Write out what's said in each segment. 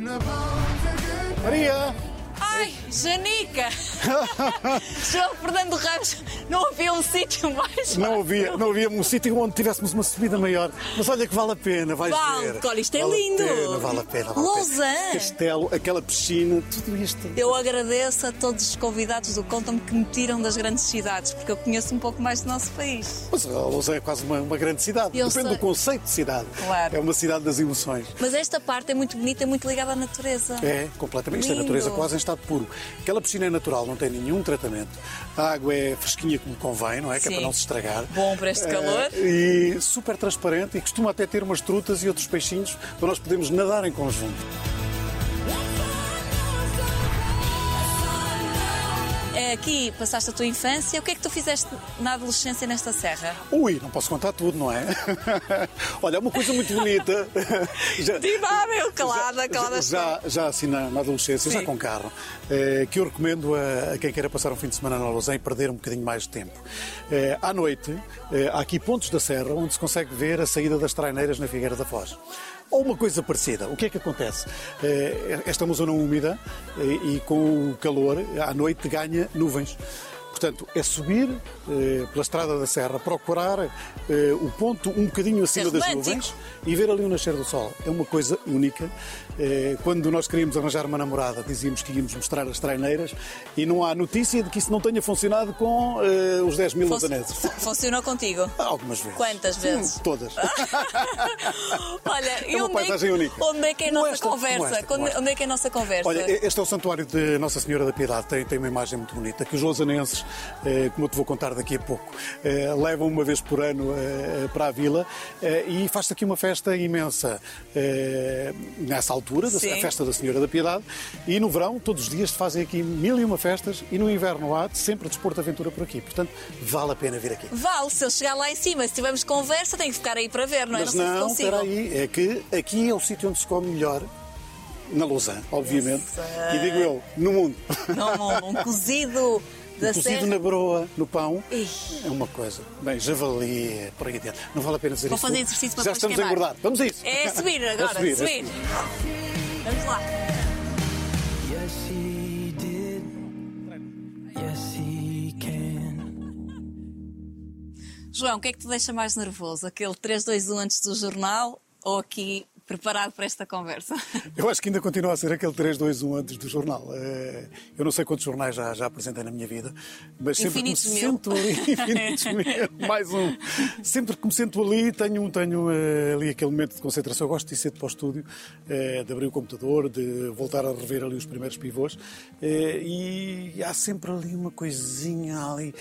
Maria! Ai, Janica! João Fernando Ramos, não havia um sítio mais Não havia, não havia um sítio onde tivéssemos uma subida maior. Mas olha que vale a pena, vais Vale, ver. olha, isto é vale lindo. A pena, vale a pena, vale a. Lausanne. Castelo, aquela piscina, tudo isto. Eu agradeço a todos os convidados do Conta-me que me tiram das grandes cidades, porque eu conheço um pouco mais do nosso país. Mas a Lausanne é quase uma, uma grande cidade. Eu Depende sei. do conceito de cidade. Claro. É uma cidade das emoções. Mas esta parte é muito bonita, é muito ligada à natureza. É, completamente. Isto é Lindo. natureza quase em estado puro. Aquela piscina é natural, não tem nenhum tratamento. A água é fresquinha como convém, não é? Que é para não se estragar. Bom para este Eh, calor. E super transparente e costuma até ter umas trutas e outros peixinhos para nós podermos nadar em conjunto. Aqui passaste a tua infância. O que é que tu fizeste na adolescência nesta serra? Ui, não posso contar tudo, não é? Olha, é uma coisa muito bonita. Já- Dinável, calada, calada. Já, já assim na, na adolescência, já Sim. com carro, eh, que eu recomendo a, a quem queira passar um fim de semana na Lausanne e perder um bocadinho mais de tempo. Eh, à noite, eh, há aqui pontos da serra onde se consegue ver a saída das traineiras na Figueira da Foz. Ou uma coisa parecida. O que é que acontece? Eh, esta é uma zona úmida e com o calor, à noite ganha nuvens. Portanto, é subir eh, pela estrada da serra, procurar eh, o ponto um bocadinho acima Ser das nuvens e ver ali o nascer do sol. É uma coisa única. Eh, Quando nós queríamos arranjar uma namorada, dizíamos que íamos mostrar as traineiras e não há notícia de que isso não tenha funcionado com eh, os 10 mil Fun- lausaneses. fu- Funcionou contigo? Algumas vezes. Quantas vezes? Hum, Todas. Olha, É uma onde, paisagem é, única. onde é que é a nossa esta, conversa? esta, Onde- é que é a nossa conversa? Olha, este é o santuário de Nossa Senhora da Piedade. Tem, tem uma imagem muito bonita que os lausanenses, eh, como eu te vou contar daqui a pouco, eh, levam uma vez por ano eh, para a vila eh, e faz-se aqui uma festa imensa eh, nessa altura, Sim. a festa da Senhora da Piedade. E no verão, todos os dias, se fazem aqui mil e uma festas e no inverno há sempre desporto de aventura por aqui. Portanto, vale a pena vir aqui. Vale, se eu chegar lá em cima, se tivermos conversa, tenho que ficar aí para ver, não é? Mas não sei não, se consigo. espera aí, é que aqui é o sítio onde se come melhor. Na Lausanne, obviamente. sei. E digo eu, no mundo. Não, um cozido da Cozido serra. na broa, no pão, Ih. é uma coisa. Bem, javali, por aí dentro. Não vale a pena dizer Vou isso. fazer exercício para Já estamos a queimar. engordar. Vamos a isso. É subir É agora, subir, é subir. Vamos lá. João, o que é que te deixa mais nervoso? Aquele 3, 2, 1 antes do jornal ou aqui preparado para esta conversa? Eu acho que ainda continua a ser aquele 3, 2, 1 antes do jornal. Eh, Eu não sei quantos jornais já, já apresentei na minha vida, mas sempre Infinitos que me mil. sento ali, infinitos mil, mais um. Sempre que me sento ali, tenho, tenho eh, ali aquele momento de concentração. Eu gosto de ir cedo para o estúdio, eh, de abrir o computador, de voltar a rever ali os primeiros pivôs. E há sempre ali uma coisinha ali.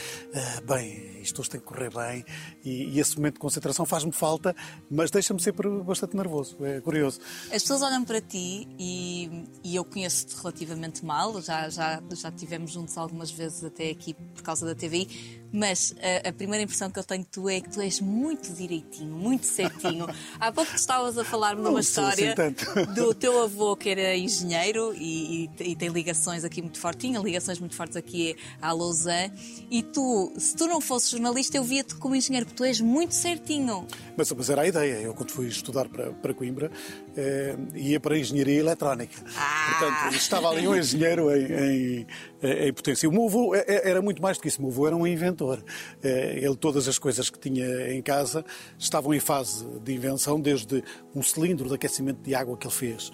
Bem, isto hoje tem que correr bem. E, e esse momento de concentração faz-me falta, mas deixa-me sempre bastante nervoso. É curioso. As pessoas olham para ti e, e eu conheço-te relativamente mal, já, já, já tivemos juntos algumas vezes até aqui por causa da TVI, mas a, a primeira impressão que eu tenho de tu é que tu és muito direitinho, muito certinho. Há pouco estavas a falar-me de uma assim história tanto. do teu avô que era engenheiro e, e- e tem ligações aqui muito fortes, tinha ligações muito fortes aqui à Lausanne, e tu, se tu não fosses jornalista, eu via-te como engenheiro, porque tu és muito certinho. Mas, mas era a ideia. Eu, quando fui estudar para, para Coimbra, eh, ia para a Engenharia Eletrónica. Ah! Portanto, estava ali um engenheiro em, em, em potência. O meu avô eh, era muito mais do que isso. O meu avô era um inventor. Ele, todas as coisas que tinha em casa estavam em fase de invenção, desde um cilindro de aquecimento de água que ele fez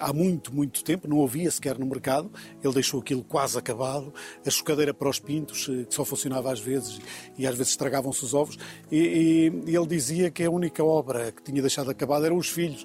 há muito, muito tempo, não havia sequer no mercado. Ele deixou aquilo quase acabado. A chocadeira para os pintos, eh, que só funcionava às vezes e às vezes estragavam-se os ovos. E, e- ele dizia que a única obra que tinha deixado acabada eram os filhos.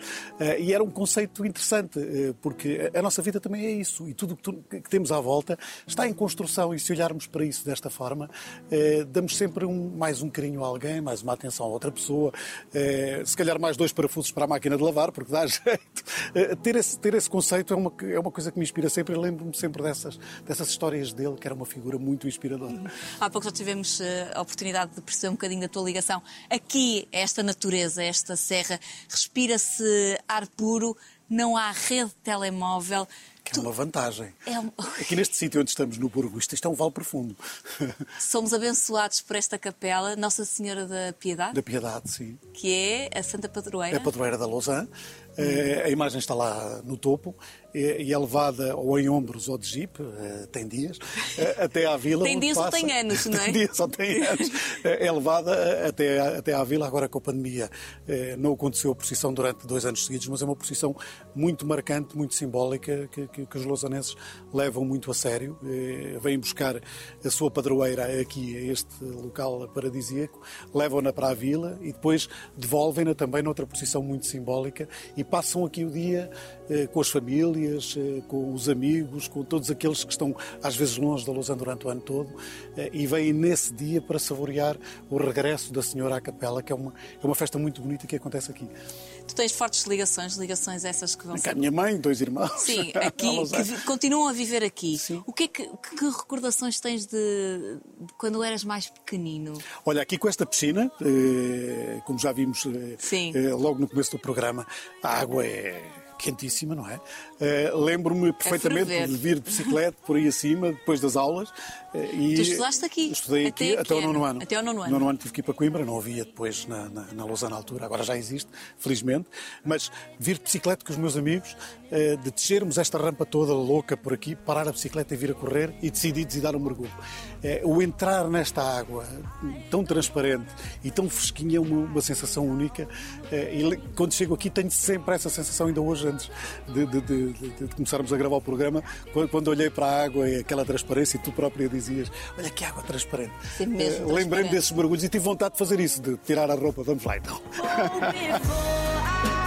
E era um conceito interessante, eh, porque a nossa vida também é isso. E tudo que, tu- que temos à volta está em construção. E se olharmos para isso desta forma, eh, damos sempre um- mais um carinho a alguém, mais uma atenção a outra pessoa. eh, se calhar mais dois parafusos para a máquina de lavar, porque dá jeito. Eh, ter, esse, ter esse conceito é uma, é uma coisa que me inspira sempre. Eu lembro-me sempre dessas, dessas histórias dele, que era uma figura muito inspiradora. Há pouco já tivemos eh, a oportunidade de perceber um bocadinho da tua ligação. Aqui, esta natureza, esta serra, respira-se ar puro, não há rede de telemóvel. Que é uma vantagem. É um- Aqui neste sítio onde estamos, no Burgo, isto, isto é um vale profundo. Somos abençoados por esta capela, Nossa Senhora da Piedade, da Piedade, sim. que é a Santa Padroeira. É a padroeira da Lausanne. Eh, A imagem está lá no topo e é levada ou em ombros ou de jeep, eh, tem dias, eh, até à vila. Tem dias ou passa- tem anos, não é? Tem dias ou tem anos. É levada até, até à vila, agora com a pandemia. Não aconteceu a procissão durante dois anos seguidos, mas é uma procissão muito marcante, muito simbólica, que, que- que os lausanenses levam muito a sério. Vêm buscar a sua padroeira aqui, a este local paradisíaco, levam-na para a vila e depois devolvem-na também noutra procissão muito simbólica e passam aqui o dia eh, com as famílias, eh, com os amigos, com todos aqueles que estão às vezes longe da Lausanne durante o ano todo eh, e vêm nesse dia para saborear o regresso da Senhora à Capela, que é uma, é uma festa muito bonita que acontece aqui. Tu tens fortes ligações, ligações essas que vão a ser. minha mãe, dois irmãos. Sim, aqui, que continuam a viver aqui. Sim. O que, é que, que recordações tens de, de quando eras mais pequenino? Olha, aqui com esta piscina, eh, como já vimos eh, eh, logo no começo do programa, a água é quentíssima, não é? Eh, Lembro-me perfeitamente de vir de bicicleta por aí acima, depois das aulas. eh, e Tu estudaste aqui? Estudei aqui Até até, que o nono ano? Até ao nono ano. Nono ano tive que ir para Coimbra, não havia depois na, na, na altura, agora já existe, felizmente. Mas vir de bicicleta com os meus amigos, eh, de descermos esta rampa toda louca por aqui, parar a bicicleta e vir a correr e decidir e dar um mergulho. O entrar nesta água tão transparente e tão fresquinha é uma, uma sensação única. E quando chego aqui tenho sempre essa sensação, ainda hoje, antes de, de- de- de- de começarmos a gravar o programa, quando, quando olhei para a água e aquela transparência, e tu própria dizias: Olha que água transparente. Sim, mesmo Eh, Lembrei-me desses mergulhos e tive vontade de fazer isso, de tirar a roupa. Vamos lá então. Before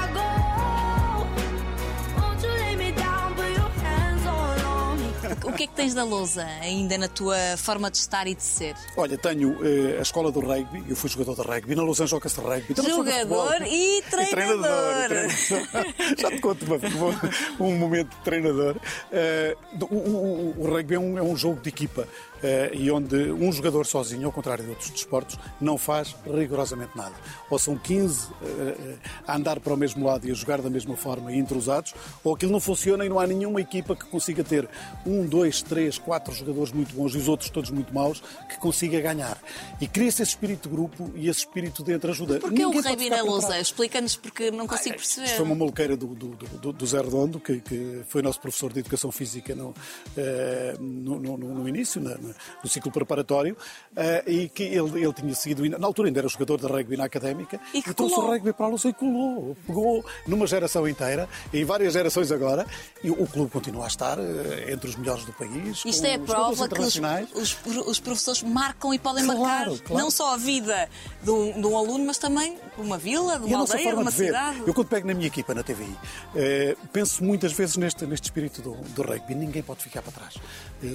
O que é que tens da lousa ainda na tua forma de estar e de ser? Olha, tenho eh, a escola do rugby, eu fui jogador de rugby, na Lausanne joga-se rugby. Joga Jogador futebol. e treinador. e treinador. Já te conto um momento de treinador. Eh, o, o- o rugby é um, é um jogo de equipa e onde um jogador sozinho, ao contrário de outros desportos, não faz rigorosamente nada. Ou são 15 eh, eh, a andar para o mesmo lado e a jogar da mesma forma e entrosados, ou aquilo não funciona e não há nenhuma equipa que consiga ter um, dois, três, quatro jogadores muito bons e os outros todos muito maus que consiga ganhar. E cria-se esse espírito de grupo e esse espírito de entre-ajuda. Porquê o Ninguém na para lousa? Explica-nos porque não consigo Isto perceber. foi uma maluqueira do, do, do, do Zé Redondo, que, que foi nosso professor de Educação Física no, eh, no, no- no início, na- no ciclo preparatório, eh, e que ele, ele tinha sido, na altura ainda era jogador de rugby na Académica, E que trouxe o rugby para a Luz e colou. Pegou numa geração inteira, em várias gerações agora, e o clube continua a estar eh, entre os melhores do país. Isto é a prova que os, os, os professores marcam e podem Claro, marcar claro. não só a vida de um, de um aluno, mas também de uma vila, de E uma aldeia, de uma de cidade. Eu quando pego na minha equipa na TVI, eh, penso muitas vezes neste, neste espírito do, do rugby. Ninguém pode ficar para trás.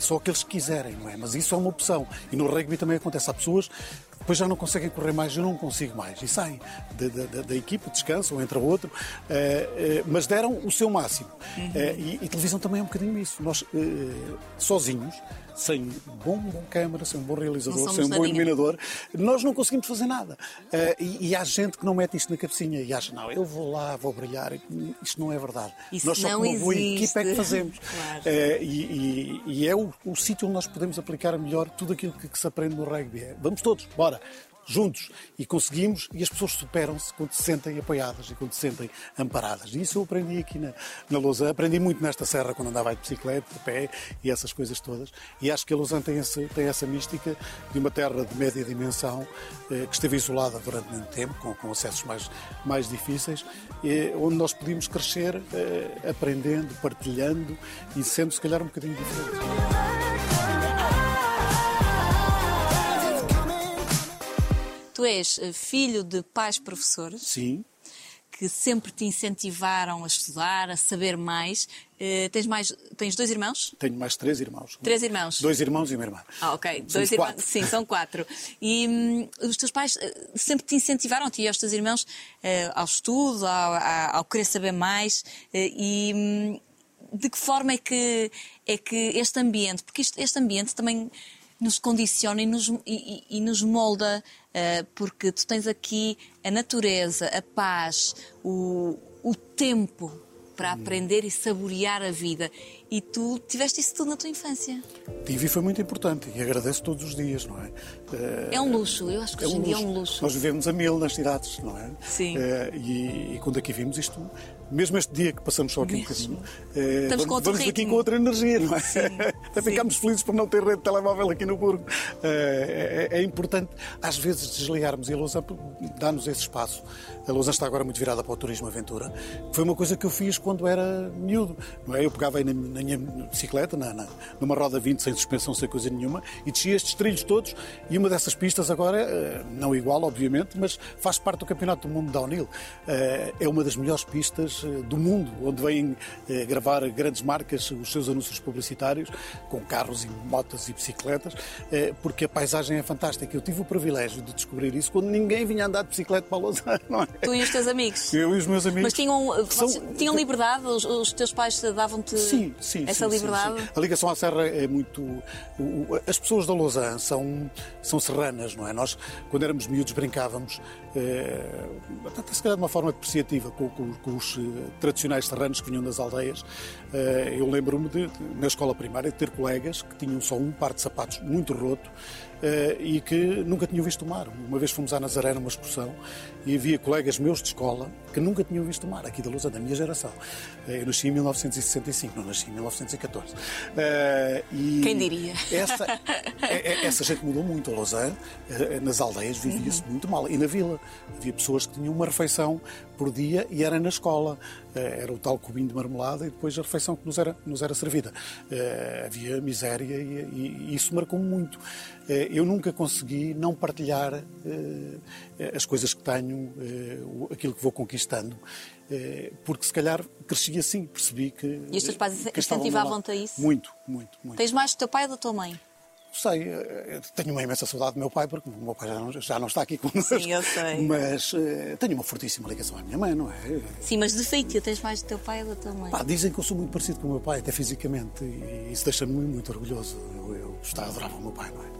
Só aqueles que quiserem, não é? Mas isso é uma opção. E no rugby também acontece. Há pessoas que depois já não conseguem correr mais, eu não consigo mais. E saem da, da- da- equipa, descansam, entra outro. eh, eh, mas deram o seu máximo. Eh, e, e televisão também é um bocadinho isso. Nós, sozinhos, sem bom, bom câmara, sem um bom realizador, sem um bom iluminador, nós não conseguimos fazer nada. Eh, e, e há gente que não mete isto na cabecinha e acha, não, eu vou lá, vou brilhar. Isto não é verdade. Isso nós só com uma boa equipa é que fazemos. Claro. Eh, e, e- e é o, o sítio onde nós podemos aplicar melhor tudo aquilo que, que se aprende no rugby. É, vamos todos, bora! Juntos e conseguimos, e as pessoas superam-se quando se sentem apoiadas e quando se sentem amparadas. E isso eu aprendi aqui na, na Lausanne. Aprendi muito nesta serra quando andava de bicicleta, de pé e essas coisas todas. E acho que a Lausanne tem, esse, tem essa mística de uma terra de média dimensão eh, que esteve isolada durante muito tempo, com, com acessos mais, mais difíceis, eh, onde nós podíamos crescer eh, aprendendo, partilhando e sendo, se calhar, um bocadinho diferentes. Tu és eh, filho de pais professores Sim. que sempre te incentivaram a estudar, a saber mais. Eh, tens mais, tens dois irmãos? Tenho mais três irmãos. Três irmãos. Dois irmãos e uma irmã. Ah, ok. Somos Dois irmãos. Sim, são quatro. E hum, os teus pais eh, sempre te incentivaram, a ti e aos teus irmãos, eh, ao estudo, ao, ao- ao querer saber mais. e hum, de que forma é que, é que este ambiente, porque isto- este ambiente também nos condiciona e nos, e- e- nos molda, eh, porque tu tens aqui a natureza, a paz, o, o tempo para aprender e saborear a vida. E tu tiveste isso tudo na tua infância. Tive e foi muito importante e agradeço todos os dias, não é? É um luxo, eu acho que hoje em dia é um luxo. Nós vivemos a mil nas cidades, não é? Sim. Eh, e, e quando aqui vimos isto, mesmo este dia que passamos só aqui um bocadinho, eh, Estamos vamos, com outro vamos ritmo. com outra energia, não é? Até sim. ficámos felizes por não ter rede de telemóvel aqui no Burgo. Eh, É, é importante, às vezes, desligarmos e a Lousa dá-nos esse espaço. A Lousa está agora muito virada para o turismo aventura. Foi uma coisa que eu fiz quando era miúdo. Não é? Eu pegava aí na, na minha bicicleta, na, na- numa roda 20, sem suspensão, sem coisa nenhuma, e descia estes trilhos todos. E uma dessas pistas agora, eh, não igual, obviamente, mas faz parte do Campeonato do Mundo Downhill. Eh, É uma das melhores pistas eh, do mundo, onde vêm gravar grandes marcas os seus anúncios publicitários, com carros e motas e bicicletas, porque a paisagem é fantástica. Eu tive o privilégio de descobrir isso quando ninguém vinha andar de bicicleta para Lausanne, não é? Tu e os teus amigos. Eu e os meus amigos. Mas tinham, São- tinham liberdade? Os, os teus pais davam-te Sim, sim. essa sim, liberdade? sim. A ligação à serra é muito. As pessoas da Lausanne são, são serranas, não é? Nós, quando éramos miúdos, brincávamos, eh, até se calhar de uma forma depreciativa, com, com- com os eh, tradicionais serranos que vinham das aldeias. Eh, eu lembro-me, de, de, na escola primária, de ter colegas que tinham só um par de sapatos muito roto eh, e que nunca tinham visto o mar. Uma vez fomos à Nazaré numa excursão e havia colegas meus de escola que nunca tinham visto o mar, aqui da Lausanne, da minha geração. Eh, Eu nasci em 1965, não nasci em 1914. Eh, e Quem diria? Essa, é- essa gente mudou muito. A Lausanne, eh, nas aldeias, vivia-se Uhum. muito mal. E na vila, havia pessoas que tinham uma refeição por dia e era na escola. Eh, Era o tal cubinho de marmelada e depois a refeição que nos era, nos era servida. Eh, Havia miséria e, e- isso marcou-me muito. Eh, Eu nunca consegui não partilhar eh, as coisas que tenho, eh, aquilo que vou conquistando. Eh, Porque se calhar cresci assim, percebi que. E os teus pais incentivavam-te a isso? Muito, muito, muito. Tens mais do teu pai ou da tua mãe? Sei, eh, tenho uma imensa saudade do meu pai, porque o meu pai já não, já não está aqui connosco. Sim, eu sei. Mas eh, tenho uma fortíssima ligação à minha mãe, não é? Sim, mas de feito, tens mais do teu pai ou da tua mãe? Pá, dizem que eu sou muito parecido com o meu pai, até fisicamente, e isso deixa-me muito orgulhoso. Eu, eu gostava, adorava o meu pai, não é?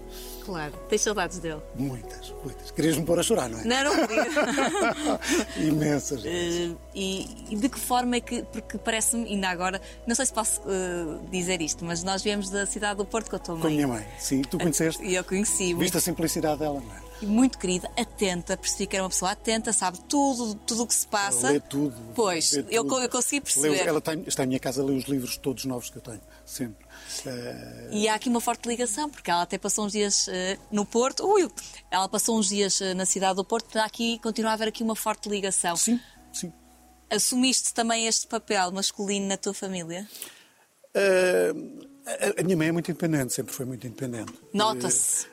Claro. Tens saudades dele? Muitas, muitas. Querias-me pôr a chorar, não é? Não, não queria. Imensas. Eh, e, e de que forma é que, porque parece-me, ainda agora, não sei se posso eh, dizer isto, mas nós viemos da cidade do Porto com a tua Com a mãe. minha mãe, sim. Tu conheceste? E eu conheci, Viste a simplicidade dela, não é? muito, muito querida, atenta, percebi que era uma pessoa atenta, sabe tudo, tudo o que se passa. Lê tudo. Pois, lê eu, tudo. eu consegui Lê perceber. ela tem, está em minha casa a ler os livros todos novos que eu tenho, sempre. Eh, E há aqui uma forte ligação, porque ela até passou uns dias eh, no Porto. Ui, ela passou uns dias eh, na cidade do Porto, há aqui, continua a haver aqui uma forte ligação. sim, sim. Assumiste também este papel masculino na tua família? Eh, a- minha mãe é muito independente, sempre foi muito independente. Nota-se.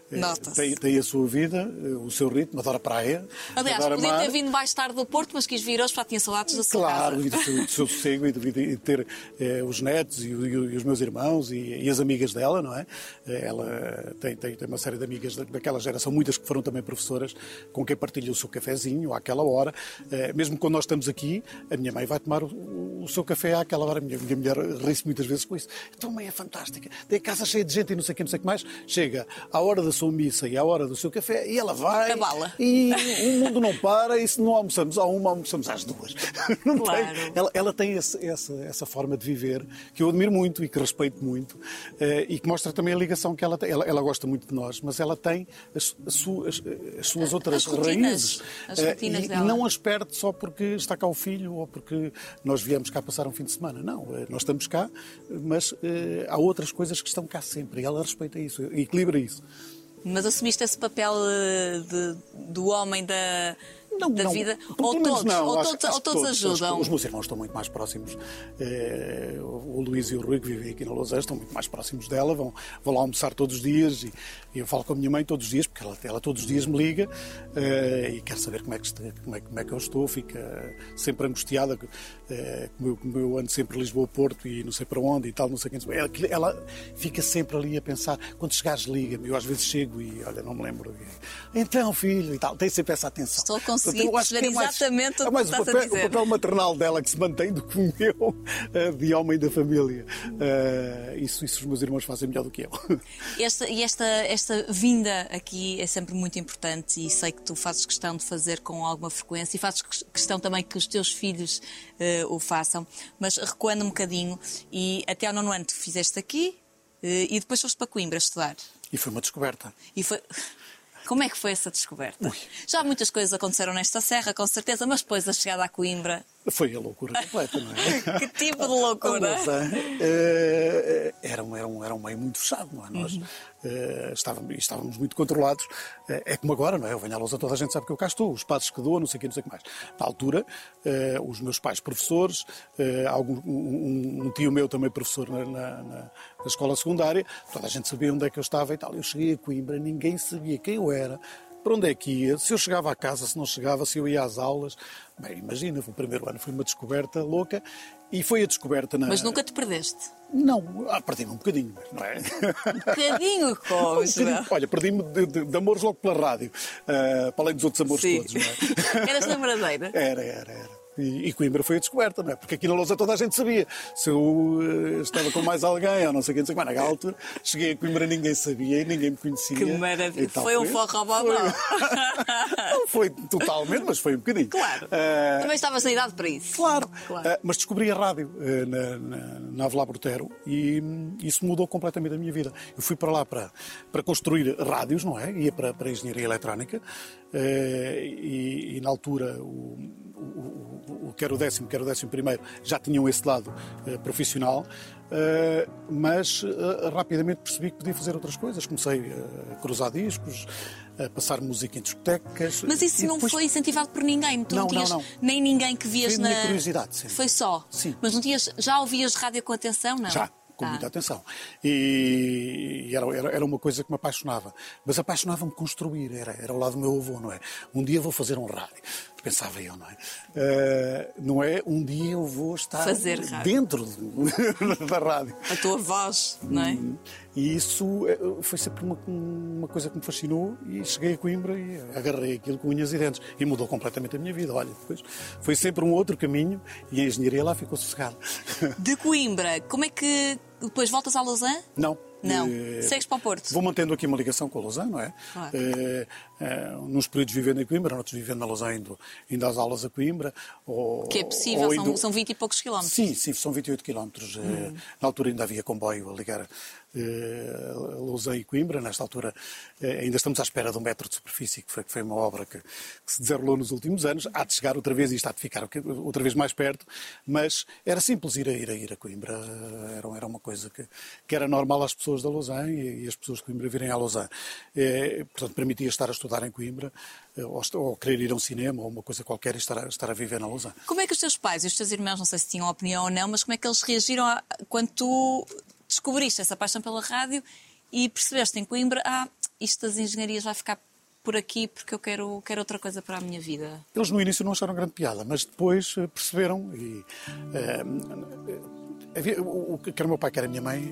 Tem, tem a sua vida, eh, o seu ritmo, adora praia. Aliás, adora podia mar. ter vindo mais tarde do Porto, mas quis vir hoje para tinha saudades da sua Claro, casa. e do seu, do seu sossego e de, de- ter eh, os netos e, e e os meus irmãos e, e as amigas dela, não é? Eh, Ela tem, tem, tem uma série de amigas da- daquela geração, muitas que foram também professoras, com quem partilha o seu cafezinho àquela hora. Eh, Mesmo quando nós estamos aqui, a minha mãe vai tomar o, o seu café àquela hora. A minha, minha mulher ri-se muitas vezes com isso. Então, mãe, é fantástica. Tem a casa cheia de gente e não sei o que, não sei o que mais. Chega à hora da sua missa e à hora do seu café e ela vai. Abala. E o mundo não para e se não almoçamos à uma, almoçamos às duas. Não tem- Claro. ela, ela tem esse- essa, essa forma de viver que eu admiro muito e que respeito muito eh, e que mostra também a ligação que ela tem. Ela, ela gosta muito de nós, mas ela tem as, as suas, as suas outras As raízes. As Eh, rotinas e, dela. não as perde só porque está cá o filho ou porque nós viemos cá passar um fim de semana. Não, eh, nós estamos cá, mas há outras coisas que estão cá sempre e ela respeita isso, equilibra isso. Mas assumiste esse papel eh, de- do homem da, Não, da não. vida? Ou todos, não. ou Acho- todos, acho ou todos que ajudam? Os meus irmãos estão muito mais próximos. Eh, o Luís e o Rui, que vivem aqui na Lausanne, estão muito mais próximos dela. Vão, vão lá almoçar todos os dias. E, e eu falo com a minha mãe todos os dias, porque ela, ela todos os dias me liga eh, e quer saber como é, que, está- como, é, como é que eu estou. Fica sempre angustiada, eh, como, eu, como eu ando sempre Lisboa-Porto e não sei para onde e tal, não sei quem. Ela, ela fica sempre ali a pensar. Quando chegares, liga-me. Eu às vezes chego e, olha, não me lembro. Então, filho, e tal. Tem sempre essa atenção. Estou a conseguir Portanto, eu acho que perceber é mais- exatamente o é que mais estás a papel, o papel maternal dela que se mantém do que o meu eh, de homem da família. Eh, isso, isso os meus irmãos fazem melhor do que eu. Esta, e esta, esta vinda aqui é sempre muito importante e sei que tu fazes questão de fazer com alguma frequência e fazes ques- questão também que os teus filhos eh, o façam. Mas recuando um bocadinho, e até ao nono ano tu fizeste aqui eh, e depois foste para Coimbra estudar. E foi uma descoberta. E foi. Como é que foi essa descoberta? Já muitas coisas aconteceram nesta serra, com certeza, mas depois a chegada a Coimbra Foi a loucura completa, não é? Que tipo de loucura? A Lausanne eh, era, um, era, um, era um meio muito fechado, não é? Nós Uhum. eh, estávamos, estávamos muito controlados. Eh, é como agora, não é? Eu venho à Lausanne, toda a gente sabe que eu cá estou, os passos que dou, não sei o que, não sei o que mais. Na altura, os meus pais professores, algum, um, um tio meu também professor na, na- na escola secundária, toda a gente sabia onde é que eu estava e tal. Eu cheguei a Coimbra, ninguém sabia quem eu era. Para onde é que ia? Se eu chegava à casa, se não chegava, se eu ia às aulas. Bem, imagina, o primeiro ano foi uma descoberta louca e foi a descoberta na. Mas nunca te perdeste. Não, ah, perdi-me um bocadinho, mas não é? Um bocadinho, Um Cosme. bocadinho. Olha, perdi-me de, de- de amores logo pela rádio, ah, para além dos outros amores Sim. todos, não é? Eras namoradeira? Era, era, era. E, e Coimbra foi a descoberta, não é? Porque aqui na Lousa toda a gente sabia. Se eu eh, estava com mais alguém, ou não sei o que, não sei o que, mas naquela altura cheguei a Coimbra ninguém sabia e ninguém me conhecia. Que maravilha. Tal Foi um forró babão. Não foi totalmente, mas foi um bocadinho. Claro. Ah, Também estavas na idade para isso. Claro, Claro. Ah, mas descobri a rádio na, na, na Avelar Brotero e hum, isso mudou completamente a minha vida. Eu fui para lá para, para construir rádios, não é? Ia para, para a engenharia eletrónica e, e na altura o, o, o, quer o décimo, quer o décimo primeiro já tinham esse lado ah, profissional. ah, mas ah, rapidamente percebi que podia fazer outras coisas. Comecei a cruzar discos, a passar música em discotecas. Mas isso não depois- foi incentivado por ninguém. Tu não, Não, não, tinhas não. nem ninguém que vias Foi a minha na. curiosidade, sim. Foi só. Sim. Mas não tinhas. Já ouvias rádio com atenção, não? Já, com Ah. muita atenção. E, e era, era, era uma coisa que me apaixonava. Mas apaixonava-me construir, era, era o lado do meu avô, não é? Um dia vou fazer um rádio. Pensava eu, não é? Eh, não é um dia eu vou estar Fazer dentro de- da rádio. A tua voz, não é? E isso eh, foi sempre uma, uma coisa que me fascinou e cheguei a Coimbra e agarrei aquilo com unhas e dentes e mudou completamente a minha vida. Olha, depois foi sempre um outro caminho e a engenharia lá ficou sossegada. De Coimbra, como é que depois voltas a Lausanne? Não. Não. Eh, Segues para o Porto? Vou mantendo aqui uma ligação com a Lausanne, não é? Claro. Eh, nos períodos vivendo em Coimbra, noutros vivendo na Lausanne, indo, indo às aulas a Coimbra. Ou, Que é possível, são, indo- são 20 e poucos quilómetros. Sim, sim, são 28 quilómetros. Hum. Na altura ainda havia comboio a ligar eh, Lausanne e Coimbra. Nesta altura eh, ainda estamos à espera de um metro de superfície, que foi, que foi uma obra que, que se desenrolou nos últimos anos. Há de chegar outra vez e está de ficar outra vez mais perto. Mas era simples ir a ir a, ir a Coimbra. Eh, Era, era uma coisa que, que era normal às pessoas da Lausanne e, e as pessoas de Coimbra virem à. Eh, portanto, permitia estar a estudar em Coimbra ou, ou querer ir a um cinema ou uma coisa qualquer e estar a, estar a viver na Lausanne. Como é que os teus pais e os teus irmãos, não sei se tinham opinião ou não, mas como é que eles reagiram a- quando tu descobriste essa paixão pela rádio e percebeste em Coimbra, ah, isto das engenharias vai ficar por aqui porque eu quero, quero outra coisa para a minha vida? Eles no início não acharam grande piada, mas depois eh, perceberam e eh, havia, o, quer o meu pai, quer a minha mãe,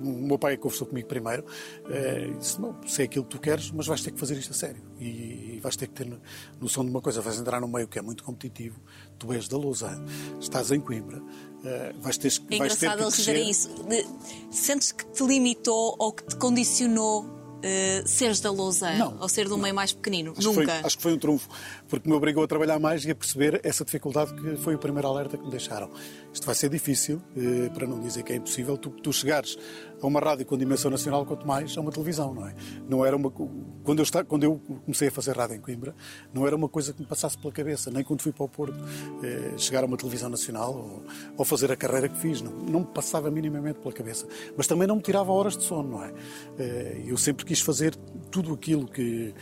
o meu pai conversou comigo primeiro, e disse, não, sei aquilo que tu queres, mas vais ter que fazer isto a sério e, vais ter que ter no- noção de uma coisa, vais entrar num meio que é muito competitivo, tu és da Lausanne, estás em Coimbra, eh, vais ter, É vais ter engraçado que eles dizerem isso. De- sentes que te limitou ou que te condicionou eh, seres da Lausanne Não. ou ser de um meio mais pequenino? Acho que, foi, Nunca. acho que foi um trunfo, porque me obrigou a trabalhar mais e a perceber essa dificuldade que foi o primeiro alerta que me deixaram. Isto vai ser difícil, eh, para não dizer que é impossível, tu, tu chegares a uma rádio com dimensão nacional, quanto mais a uma televisão, não é? Não era uma, quando, eu está, quando eu comecei a fazer rádio em Coimbra, não era uma coisa que me passasse pela cabeça, nem quando fui para o Porto, eh, chegar a uma televisão nacional ou, ou fazer a carreira que fiz, não, não me passava minimamente pela cabeça. Mas também não me tirava horas de sono, não é? Eh, Eu sempre quis fazer tudo aquilo que,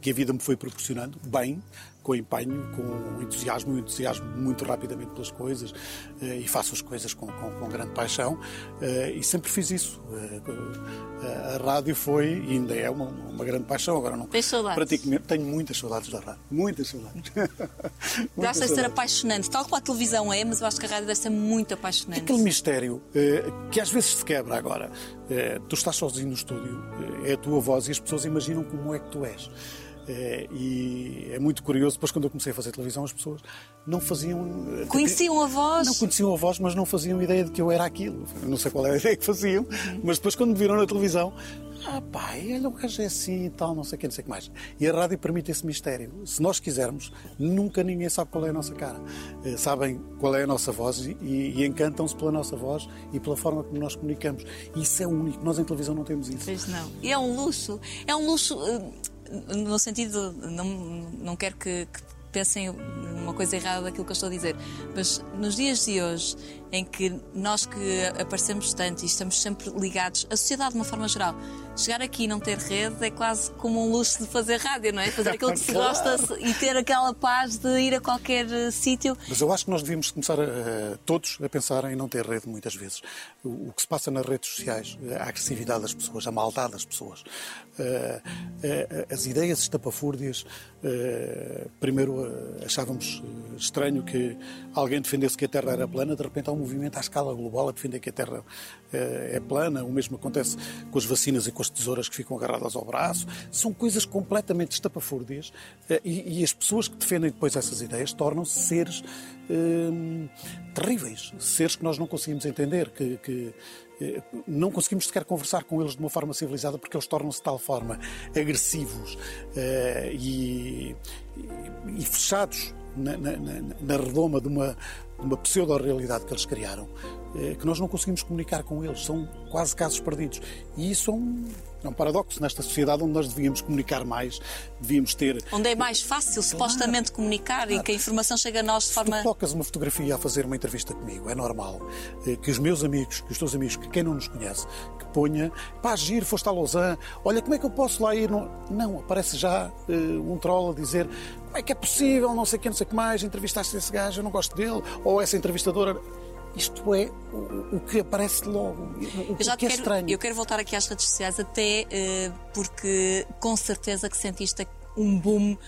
que a vida me foi proporcionando, bem, com empenho, com entusiasmo, entusiasmo muito rapidamente pelas coisas eh, e faço as coisas com, com- com grande paixão eh, e sempre fiz isso. Eh, A rádio foi e ainda é uma, uma grande paixão. Agora não Tens saudades? praticamente tenho muitas saudades da rádio, muitas saudades. Eu Muitas que deve ser apaixonante. Tal como a televisão é, mas eu acho que a rádio deve ser muito apaixonante. Aquele mistério que às vezes se quebra agora. Tu estás sozinho no estúdio, é a tua voz e as pessoas imaginam como é que tu és. Eh, e é muito curioso, depois quando eu comecei a fazer televisão, as pessoas não faziam. eh, Conheciam a voz? Não conheciam a voz, mas não faziam ideia de que eu era aquilo. Eu não sei qual era a ideia que faziam, mas depois quando me viram na televisão, ah pai, olha o gajo é assim e tal, não sei o que, não sei o que mais. E a rádio permite esse mistério. Se nós quisermos, nunca ninguém sabe qual é a nossa cara. Eh, Sabem qual é a nossa voz e, e encantam-se pela nossa voz e pela forma como nós comunicamos. Isso é único. Nós em televisão não temos isso. Pois não. E é um luxo. É um luxo no sentido. Não, não quero que, que pensem uma coisa errada daquilo que eu estou a dizer. Mas nos dias de hoje, em que nós que aparecemos tanto e estamos sempre ligados, a sociedade de uma forma geral, chegar aqui e não ter rede é quase como um luxo de fazer rádio, não é? Fazer aquilo que se gosta e ter aquela paz de ir a qualquer eh, sítio. Mas eu acho que nós devíamos começar a, todos a pensar em não ter rede muitas vezes. O, que se passa nas redes sociais, a agressividade das pessoas, a maldade das pessoas, eh, eh, as ideias estapafúrdias. eh, primeiro eh, achávamos eh, estranho que alguém defendesse que a Terra era plana, de repente há um movimento à escala global a defender que a Terra eh, é plana. O mesmo acontece com as vacinas e com as tesouras que ficam agarradas ao braço. São coisas completamente estapafúrdias eh, e, e as pessoas que defendem depois essas ideias tornam-se seres hum, terríveis, seres que nós não conseguimos entender, que, que, eh, não conseguimos sequer conversar com eles de uma forma civilizada porque eles tornam-se de tal forma agressivos eh, e, e- e fechados na, na- na- redoma de uma, uma pseudo-realidade que eles criaram, eh, que nós não conseguimos comunicar com eles. São quase casos perdidos. E isso é um, é um paradoxo nesta sociedade onde nós devíamos comunicar mais, devíamos ter Onde é mais fácil, supostamente, comunicar e que a informação chega a nós de Se forma. tu colocas uma fotografia a fazer uma entrevista comigo, é normal eh, que os meus amigos, que os teus amigos, que quem não nos conhece, que ponha, pá, giro, foste a Lausanne, olha, como é que eu posso lá ir? Não, não aparece já eh, um troll a dizer como é que é possível, não sei o que, não sei o que mais, entrevistaste esse gajo, eu não gosto dele, ou essa entrevistadora. Isto é o, que aparece logo, o, Eu já que é quero, estranho. eu quero voltar aqui às redes sociais, até eh, porque com certeza que sentiste um boom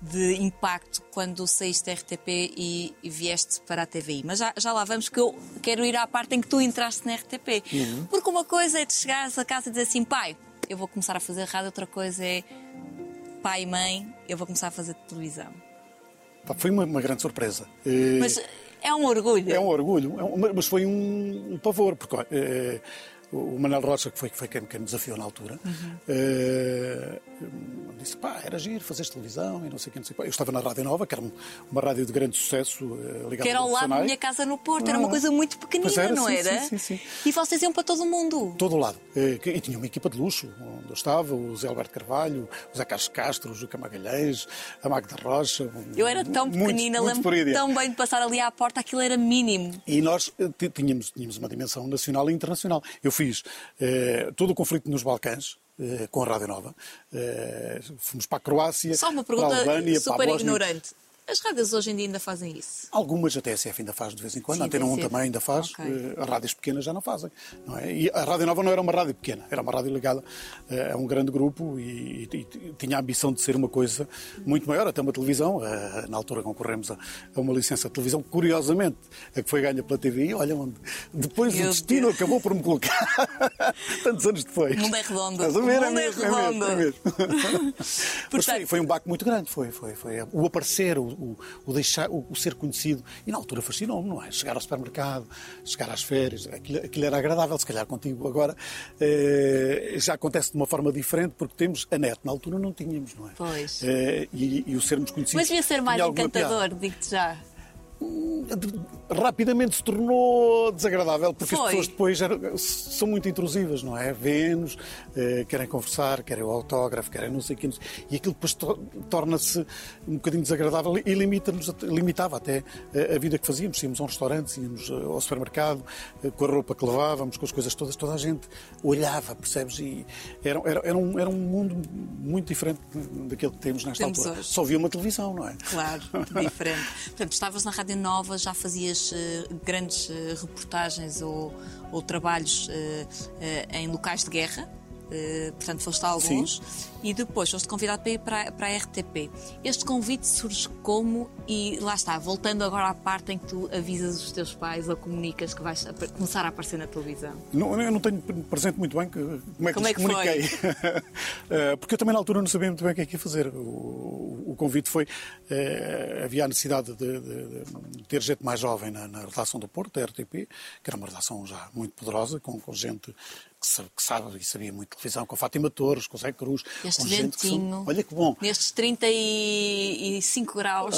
de impacto quando saíste da RTP e, e vieste para a TVI. Mas já, já lá vamos, que eu quero ir à parte em que tu entraste na RTP. Uhum. Porque uma coisa é de chegares a casa e dizer assim, pai, eu vou começar a fazer rádio, outra coisa é pai e mãe, eu vou começar a fazer televisão. Foi uma, uma grande surpresa. Eh, Mas é um orgulho. É um orgulho, é um- mas foi um, um pavor, porque eh, o Manuel Rocha, que foi, que foi quem, quem me desafiou na altura, eh, disse: pá, era giro, fazer televisão e não sei o que, não sei o. Eu estava na Rádio Nova, que era um- uma rádio de grande sucesso, eh, ligada Que era ao lado da minha casa no Porto, era Ah, uma coisa muito pequenina, era, não sim, era? sim, sim, sim. E vocês iam para todo o mundo. todo o lado. Que- E tinha uma equipa de luxo, onde eu estava, o Zé Alberto Carvalho, o Zé Carlos Castro, o Juca Magalhães, a Magda Rocha. Eu era tão pequenina, lembro tão bem de passar ali à porta, aquilo era mínimo. E nós tínhamos, tínhamos uma dimensão nacional e internacional. Eu fiz eh, todo o conflito nos Balcãs, eh, com a Rádio Nova. Eh, fomos para a Croácia, Só uma para a pergunta Albânia, super para a Bósnia. ignorante. As rádios hoje em dia ainda fazem isso? Algumas a TSF ainda faz de vez em quando, Sim, a Antena 1 TSF. também ainda faz, Ok. eh, as rádios pequenas já não fazem. Não é? E a Rádio Nova não era uma rádio pequena, era uma rádio ligada eh, a um grande grupo e, e- e tinha a ambição de ser uma coisa muito maior, até uma televisão. Eh, Na altura concorremos a, a uma licença de televisão, curiosamente, a que foi ganha pela TVI. Olha onde depois Meu o destino Deus. acabou por me colocar, tantos anos depois. O mundo é redondo. Estás a ver? O mundo é redondo. mesmo, é mesmo. Mas Portanto- foi, foi um baque muito grande, foi, foi, foi o aparecer, o, o, o deixar, o, o ser conhecido. E na altura fascinou-me, não é? Chegar ao supermercado, chegar às férias, aquilo, aquilo era agradável, se calhar contigo agora eh, já acontece de uma forma diferente, porque temos a net, na altura não tínhamos, não é? Pois. Eh, e, e o sermos conhecidos. Mas devia ser mais encantador, digo-te já. Rapidamente se tornou desagradável, porque Foi. as pessoas depois eram- são muito intrusivas, não é? Vêem-nos, eh, querem conversar, querem o autógrafo, querem não sei o quê, e aquilo depois to- torna-se um bocadinho desagradável e limita-nos, limitava até eh, a vida que fazíamos. Íamos a um restaurante, íamos eh, ao supermercado, eh, com a roupa que levávamos, com as coisas todas, toda a gente olhava, percebes? E era, era, era, um, era um mundo muito diferente daquele que temos nesta Temos altura. hoje. Só via uma televisão, não é? Claro, diferente. Portanto, estavas na Rádio Nova, já fazias eh, grandes eh, reportagens ou, ou trabalhos eh, em locais de guerra. eh, portanto, foste a alguns. E depois foste convidado para ir para, para a RTP. Este convite surge como? E lá está, voltando agora à parte em que tu avisas os teus pais ou comunicas que vais ap- começar a aparecer na televisão. Não, eu não tenho presente muito bem que- como é que Como é que comuniquei. Eh, Porque eu também na altura não sabia muito bem o que é que ia fazer. O, o convite foi. eh, havia a necessidade de, de- de ter gente mais jovem na, na redação do Porto, da RTP, que era uma redação já muito poderosa, com, com gente que sabe, e sabia muito televisão, com a Fátima Torres, com o Zé Cruz. Este com gente que são- ventinho. Olha que bom. Nestes 35 graus.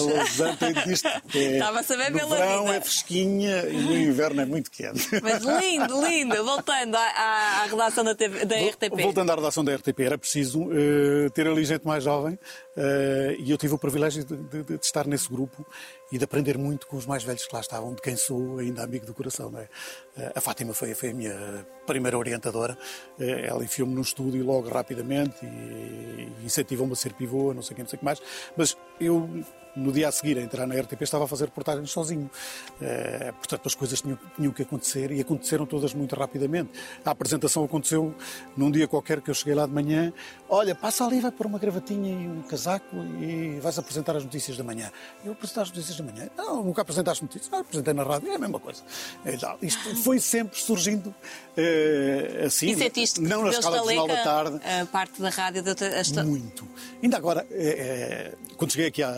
Tem disto. é- Estava a saber no pela verão vida. é fresquinha e no inverno é muito quente. Mas lindo, lindo. Voltando à, à- à redação da, TV da RTP. Voltando à redação da RTP, era preciso eh, ter ali gente mais jovem eh, e eu tive o privilégio de, de- de estar nesse grupo e de aprender muito com os mais velhos que lá estavam, de quem sou ainda amigo do coração. Não é? Eh, a Fátima foi, foi a minha primeira orientadora. Eh, ela enfiou-me no estúdio logo rapidamente e, e incentivou-me a ser pivô, não sei o que, não sei o que mais. Mas eu no dia a seguir a entrar na RTP estava a fazer reportagens sozinho. Eh, portanto, as coisas tinham, tinham que acontecer e aconteceram todas muito rapidamente. A apresentação aconteceu num dia qualquer que eu cheguei lá de manhã. Olha, passa ali, vai pôr uma gravatinha e um casaco e vais apresentar as notícias da manhã. Eu apresentar as notícias da manhã? Não, nunca apresentaste notícias. Ah, apresentei na rádio, é a mesma coisa. Tal. Isto foi sempre surgindo eh, assim. E sentiste que não na escala do Jornal da Tarde. a parte da rádio deu-te a esta- Muito. Ainda agora, eh, quando cheguei aqui à,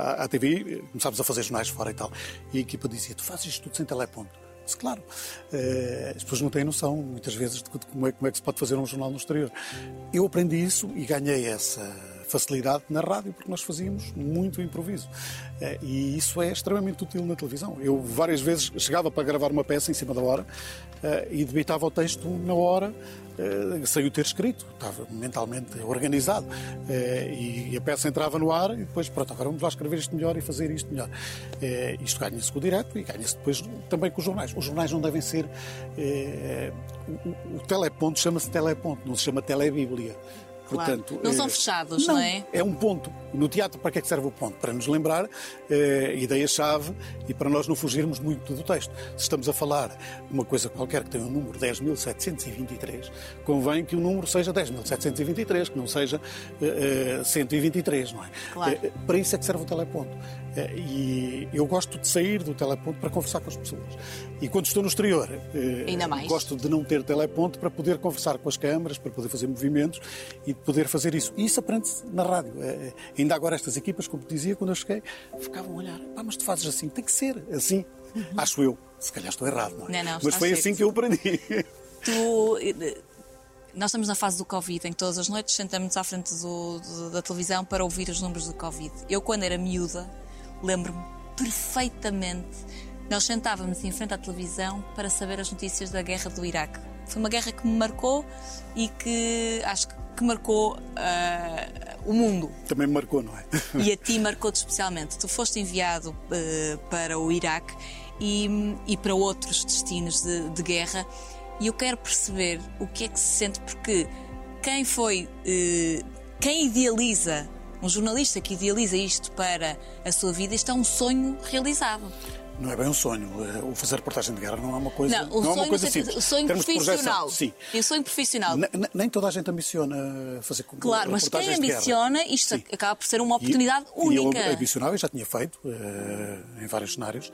à, TV, começámos a fazer jornais fora e tal, e a equipa dizia: Tu fazes isto tudo sem teleponto. Claro. Eh, as pessoas não têm noção, muitas vezes, de como é, como é que se pode fazer um jornal no exterior. Eu aprendi isso e ganhei essa facilidade na rádio, porque nós fazíamos muito improviso. Eh, E isso é extremamente útil na televisão. Eu várias vezes chegava para gravar uma peça em cima da hora eh, e debitava o texto na hora eh, sem o ter escrito, estava mentalmente organizado. Eh, e a peça entrava no ar e depois, pronto, agora vamos lá escrever isto melhor e fazer isto melhor. Isto ganha-se com o direto e ganha-se depois também com os jornais. Os jornais não devem ser. o, o- teleponto chama-se teleponto, não se chama telebíblia. Claro. Portanto, Não são fechados, não é? É um ponto. No teatro, para que é que serve o ponto? Para nos lembrar eh, ideia-chave e para nós não fugirmos muito do texto. Se estamos a falar de uma coisa qualquer que tenha um número 10.723, convém que o número seja 10.723, que não seja eh, eh, 123, não é? Claro. Eh, para isso é que serve o teleponto. Eh, E eu gosto de sair do teleponto para conversar com as pessoas. E quando estou no exterior, eh, Ainda mais. gosto de não ter teleponto para poder conversar com as câmaras, para poder fazer movimentos e poder fazer isso. E isso aprende-se na rádio. Eh, Ainda agora estas equipas, como dizia, quando eu cheguei, ficavam a olhar. Pá, mas tu fazes assim, tem que ser assim. Acho eu. Se calhar estou errado, não é? Uhum. Não, não, mas foi certo. assim que eu aprendi. Tu, nós estamos na fase do Covid, em que todas as noites sentamos à frente do- do- da televisão para ouvir os números do Covid. Eu, quando era miúda, lembro-me perfeitamente. Nós sentávamos em frente à televisão para saber as notícias da guerra do Iraque. Foi uma guerra que me marcou e que acho que que marcou ah, o mundo. Também me marcou, não é? E a ti marcou-te especialmente. Tu foste enviado eh, para o Iraque e, e para outros destinos de, de guerra. E eu quero perceber o que é que se sente, porque quem foi. eh, quem idealiza, um jornalista que idealiza isto para a sua vida, isto é um sonho realizado. Não é bem um sonho. Eh, O fazer reportagem de guerra não é uma coisa, Não, o é uma sonho, coisa no simples. o sonho termos projeção, profissional. Sim. E o sonho profissional. Ne- Nem toda a gente ambiciona fazer Claro, mas quem ambiciona, isto Sim. acaba por ser uma oportunidade E- E única. eu ambicionava, e já tinha feito eh, em vários cenários.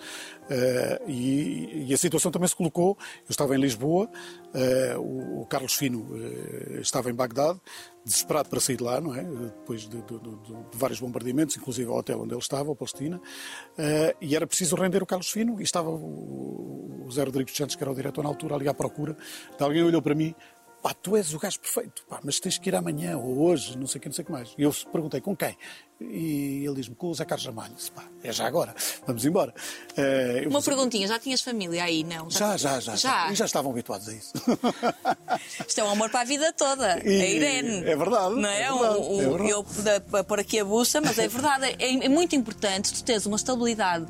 Eh, e, e a situação também se colocou. Eu estava em Lisboa, eh, o, o Carlos Fino eh, estava em Bagdade, desesperado para sair de lá, não é? Depois de, de- de- de vários bombardeamentos, inclusive ao hotel onde ele estava, a Palestina. e era preciso render o Carlos Fino. E estava o, o Zé Rodrigues Santos, que era o diretor na altura, ali à procura. Alguém olhou para mim. Pá, tu és o gajo perfeito, pá, mas tens que ir amanhã ou hoje, não sei o que, não sei o que mais. E eu perguntei, com quem? E ele diz-me, com o Zé Carlos Ramalho. Disse, pá, é já agora, vamos embora. Eu Uma perguntinha, já tinhas família aí? Não? Já, já, já, Já. E já estavam habituados a isso. Isto é um amor para a vida toda. E- a Irene. é verdade, Não é? é verdade, O- o- é verdade. Eu para pôr aqui a bucha, mas é verdade. É, é muito importante tu teres uma estabilidade,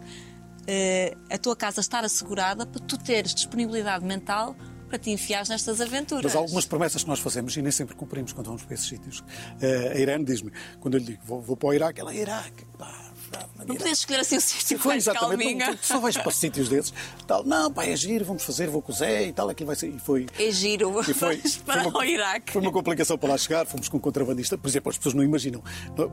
eh, a tua casa estar assegurada para tu teres disponibilidade mental para te enfiares nestas aventuras. Mas há algumas promessas que nós fazemos e nem sempre cumprimos quando vamos para esses sítios. Eh, a Irene diz-me, quando eu lhe digo, vou, vou para o Iraque, ela, Iraque, pá, Não podes escolher assim o sítio Foi mais exatamente. calminha. Tu, tu só vais para sítios desses. Tal, não, pá, é giro, vamos fazer, vou com o Zé e tal, aquilo vai ser. E foi. É giro. E foi, Vais foi para uma, o Iraque. foi uma complicação para lá chegar. Fomos com um contrabandista. Por exemplo, as pessoas não imaginam.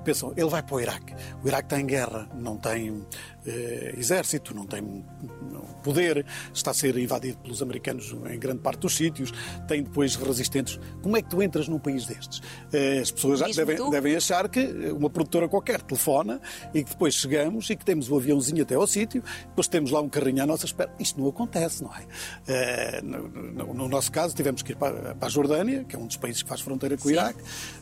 Pensam, ele vai para o Iraque. O Iraque está em guerra, não tem eh, exército, não tem não, poder, está a ser invadido pelos americanos em grande parte dos sítios, tem depois resistentes. Como é que tu entras num país destes? Eh, as pessoas já devem, devem achar que uma produtora qualquer telefona e que depois chegamos e que temos o aviãozinho até ao sítio, depois temos lá um carrinho à nossa espera. Isto não acontece, não é? Eh, no, no- no nosso caso, tivemos que ir para, para a Jordânia, que é um dos países que faz fronteira com o Iraque,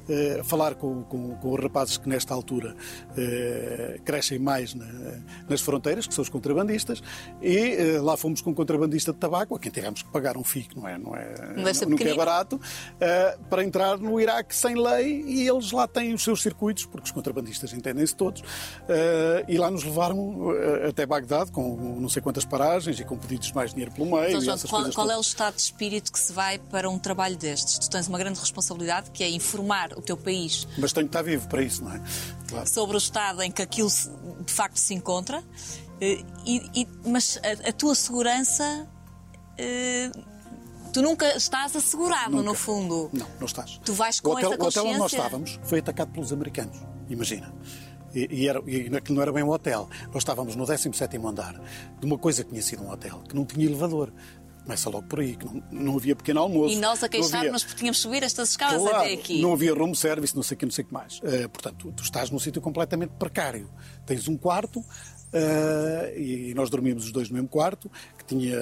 eh, falar com, com- com os rapazes que nesta altura eh, crescem mais na- nas fronteiras, que são os contrabandistas, e eh, lá fomos com um contrabandista de tabaco, a quem tivemos que pagar um FIC, não é? Não é, Não nunca é pequenino. barato, eh, para entrar no Iraque sem lei e eles lá têm os seus circuitos, porque os contrabandistas entendem-se todos, eh, e lá nos levaram até Bagdade com não sei quantas paragens e com pedidos de mais dinheiro pelo meio. Então, João, qual, qual é o estado de espírito que se vai para um trabalho destes? Tu tens uma grande responsabilidade que é informar o teu país Mas tenho que estar vivo para isso, não é? Claro. sobre o estado em que aquilo de facto se encontra, eh, e- e- mas a, a tua segurança. eh, Tu nunca estás assegurado, Nunca. no fundo. Não, não estás. Tu vais com o hotel, essa O hotel onde nós consciência? estávamos foi atacado pelos americanos, imagina. E, e, era, e não era bem um hotel. Nós estávamos no 17º andar de uma coisa que tinha sido um hotel, que não tinha elevador. Começa logo por aí, que não, não havia pequeno almoço. E nós a queixar-nos porque tínhamos subir estas escadas Claro, até aqui. Não havia room service, não sei o que, não sei o que mais. Eh, portanto, tu, estás num sítio completamente precário. Tens um quarto eh, e, nós dormíamos os dois no mesmo quarto, tinha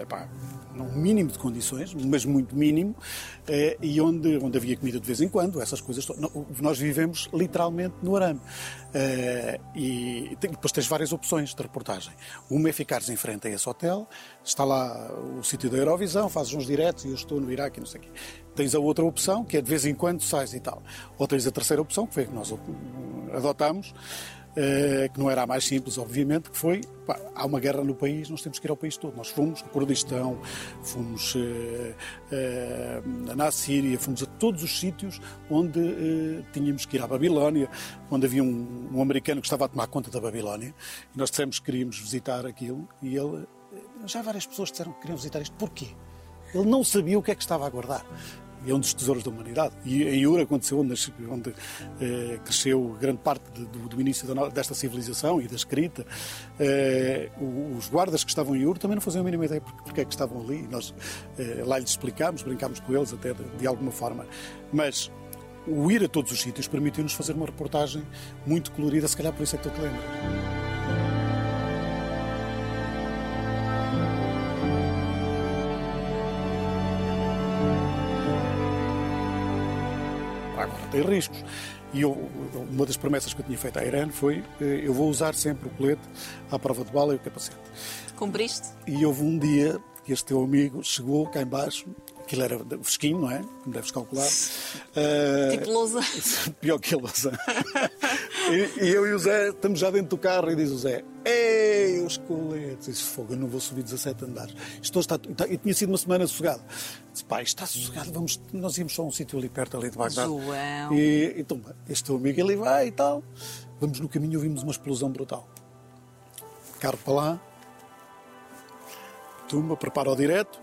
epá, um mínimo de condições, mas muito mínimo, eh, e onde, onde havia comida de vez em quando, essas coisas. no- Nós vivemos literalmente no arame. Eh, e, depois tens várias opções de reportagem. Uma é ficares em frente a esse hotel, está lá o sítio da Eurovisão, fazes uns diretos e eu estou no Iraque não sei o quê. Tens a outra opção, que é de vez em quando sais e tal. Ou tens a terceira opção, que foi a que nós adotámos, eh, que não era a mais simples, obviamente, que foi, pá, há uma guerra no país, nós temos que ir ao país todo. Nós fomos ao Kurdistão, fomos eh, eh, na Síria, fomos a todos os sítios onde tínhamos que ir à Babilónia, onde havia um, um americano que estava a tomar conta da Babilónia, e nós dissemos que queríamos visitar aquilo, e ele, já várias pessoas disseram que queriam visitar isto, porquê? Ele não sabia o que é que estava a guardar. É um dos tesouros da humanidade. E em Ur aconteceu onde, onde eh, cresceu grande parte de- do, do início desta civilização e da escrita. Eh, os guardas que estavam em Ur também não faziam a mínima ideia porque, porque é que estavam ali. E nós eh, lá lhes explicámos, brincámos com eles até de, de alguma forma. Mas o ir a todos os sítios permitiu-nos fazer uma reportagem muito colorida, se calhar por isso é que tu te lembras. Agora tem riscos. E eu, uma das promessas que eu tinha feito à Irene foi eh, eu vou usar sempre o colete à prova de bala e o capacete. Cumpriste? E houve um dia que este teu amigo chegou cá embaixo, aquilo era fresquinho, não é? Como deves calcular. Eh, Tipo lousa. Pior que a louça. e, e eu e o Zé estamos já dentro do carro e diz o Zé: Ei, os coletes. Disse: Fogo, eu não vou subir 17 andares. Hoje está. está- E tinha sido uma semana sossegada. Disse: Pai, está sossegado, vamos. Nós íamos só a um sítio ali perto, ali de Bagdade. João. E então, este teu amigo ele vai e tal. Vamos no caminho, ouvimos uma explosão brutal. Carro para lá, tumba, prepara o direto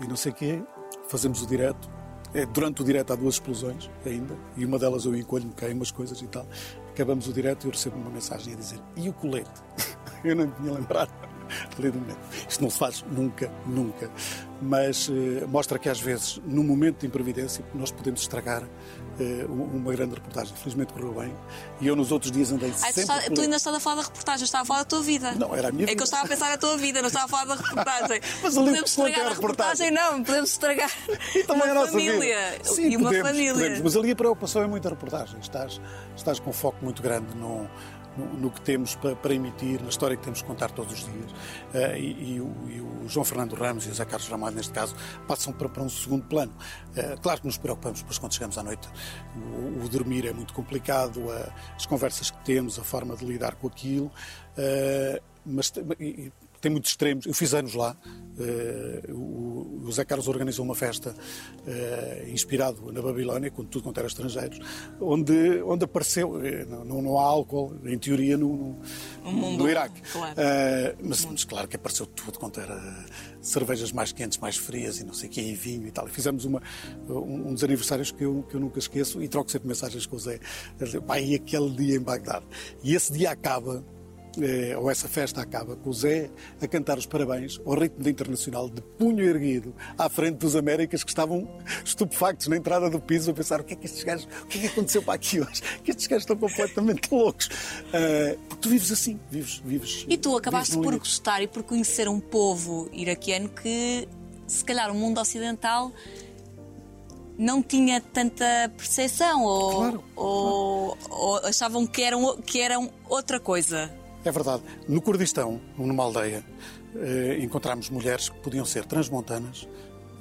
e não sei o quê. Fazemos o direto. É, durante o direto há duas explosões ainda, e uma delas eu encolho-me, caem umas coisas e tal. Acabamos o direto e eu recebo uma mensagem a dizer: E o colete? eu não me tinha lembrado. Isto não se faz nunca, nunca. Mas eh, mostra que às vezes, num momento de imprevidência, nós podemos estragar eh, uma grande reportagem. Felizmente correu bem. E eu nos outros dias andei Ai, tu, sempre. está- de tu ainda estás a falar da reportagem, eu estava a falar da tua vida. Não, era a minha É que vida. eu estava a pensar na tua vida, não estava a falar da reportagem. Mas ali podemos estragar a a reportagem, não, podemos estragar E também uma a nossa família. vida. Sim, e uma podemos, família. podemos. Mas ali a preocupação é muita reportagem. Estás, estás com um foco muito grande no, no, no que temos para, para emitir, na história que temos que contar todos os dias. Eh, e, e o, e o João Fernando Ramos e o Zé Carlos Ramalho, neste caso, passam para, para um segundo plano. Eh, claro que nos preocupamos depois quando chegamos à noite. O, o dormir é muito complicado, as conversas que temos, a forma de lidar com aquilo. eh, mas e tem muitos extremos. Eu fiz anos lá. eh, o, o Zé Carlos organizou uma festa eh, inspirado na Babilónia, com tudo quanto era estrangeiros, onde, onde apareceu, eh, não, não há álcool, em teoria, no, no, Um mundo, no Iraque. claro. Eh, mas, mas claro que apareceu tudo quanto era cervejas mais quentes, mais frias e não sei o quê, e vinho e tal. E fizemos uma, um, um dos aniversários que eu, que eu nunca esqueço e troco sempre mensagens com o Zé. Pá, e aquele dia em Bagdade. E esse dia acaba eh, ou essa festa acaba com o Zé a cantar os parabéns ao ritmo da Internacional de punho erguido à frente dos Américas que estavam estupefactos na entrada do piso a pensar o que é que estes gajos, o que é que aconteceu para aqui hoje? Que estes gajos estão completamente loucos. Eh, porque tu vives assim, vives, vives. E tu acabaste por gostar e por conhecer um povo iraquiano que, se calhar, o mundo ocidental não tinha tanta percepção ou, Claro, ou, ou achavam que eram, que eram outra coisa. É verdade. No Kurdistão, numa aldeia, eh, encontramos mulheres que podiam ser transmontanas.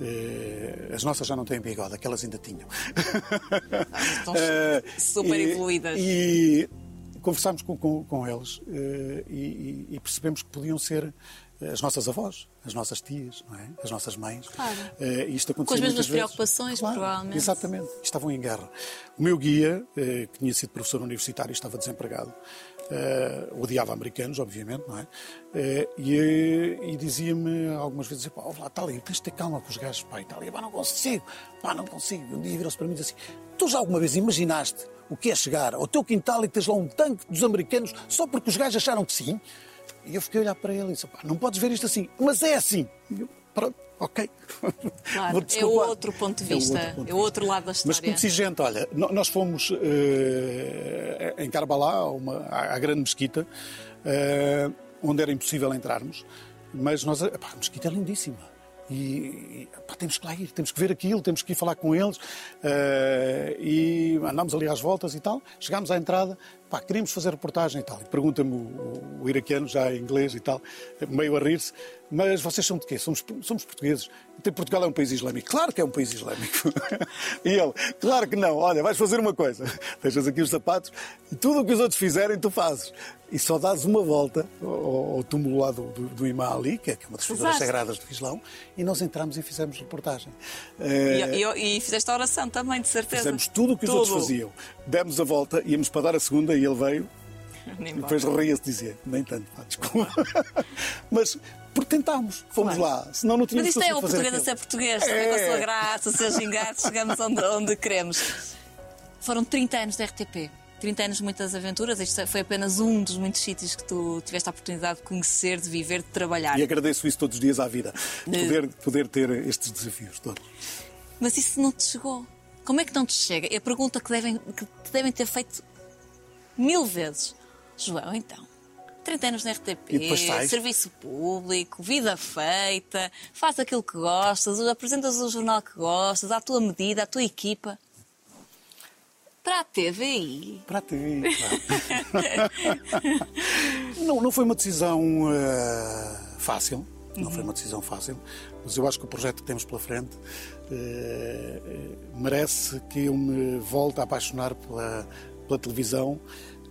Eh, as nossas já não têm bigode, aquelas ainda tinham. Estão Eh, super e- evoluídas. E conversámos com, com, com eles eh, e, e- e percebemos que podiam ser as nossas avós, as nossas tias, não é? as nossas mães. Claro. Eh, e isto Com as mesmas preocupações, provavelmente. Exatamente. Estavam em guerra. O meu guia, eh, que tinha sido professor universitário e estava desempregado, eh, odiava americanos, obviamente, não é? Eh, e, e dizia-me algumas vezes: pá, lá, está ali, tens de ter calma com os gajos, pá, Itália, pá, não consigo, pá, não consigo. Um dia virou-se para mim e disse assim: tu já alguma vez imaginaste o que é chegar ao teu quintal e tens lá um tanque dos americanos só porque os gajos acharam que sim? E eu fiquei a olhar para ele e disse: pá, não podes ver isto assim, mas é assim. E eu, pronto, ok. Claro, é outro ponto de É vista, outro ponto de é outro lado da Mas história. conheci gente, olha, nós fomos eh, em Karbala, uma, à, à grande mesquita, eh, onde era impossível entrarmos, mas nós, epá, a mesquita é lindíssima. E, e, pá, temos que lá ir, temos que ver aquilo, temos que ir falar com eles. eh, e andámos ali às voltas e tal. Chegámos à entrada, pá, queríamos fazer reportagem e tal. E pergunta-me o, o, o iraquiano, já em inglês e tal, meio a rir-se, mas vocês são de quê? Somos, somos portugueses. Então, Portugal é um país islâmico. Claro que é um país islâmico. e ele, claro que não. Olha, vais fazer uma coisa. Deixas aqui os sapatos e tudo o que os outros fizerem, tu fazes. E só dás uma volta ao, ao túmulo lá do, do, do Imã Ali, que é que é uma das figuras sagradas do Islão, e nós entramos e fizemos reportagem. E, Eh, e- e fizeste a oração também, de certeza. Fizemos tudo o que os outros faziam. Demos a volta, íamos para dar a segunda e ele veio Nem e depois ria-se e dizia, nem tanto, pá, desculpa. Mas porque tentámos, fomos Claro. lá, senão não Mas tínhamos isto é o português a ser português, também com a É. sua graça, o seu gingado, chegamos onde, onde queremos. Foram 30 anos de RTP. 30 anos de muitas aventuras. Este foi apenas um dos muitos sítios que tu tiveste a oportunidade de conhecer, de viver, de trabalhar. E agradeço isso todos os dias à vida, poder, poder ter estes desafios todos. Mas isso não te chegou. Como é que não te chega? É a pergunta que devem, que te devem ter feito mil vezes. João, então, 30 anos na RTP, serviço público, vida feita, faz aquilo que gostas, apresentas o jornal que gostas, à tua medida, à tua equipa. Para a TVI. Para ti, claro. não, não foi uma decisão eh, fácil, não foi uma decisão fácil, mas eu acho que o projeto que temos pela frente eh, merece que eu me volte a apaixonar pela, pela televisão,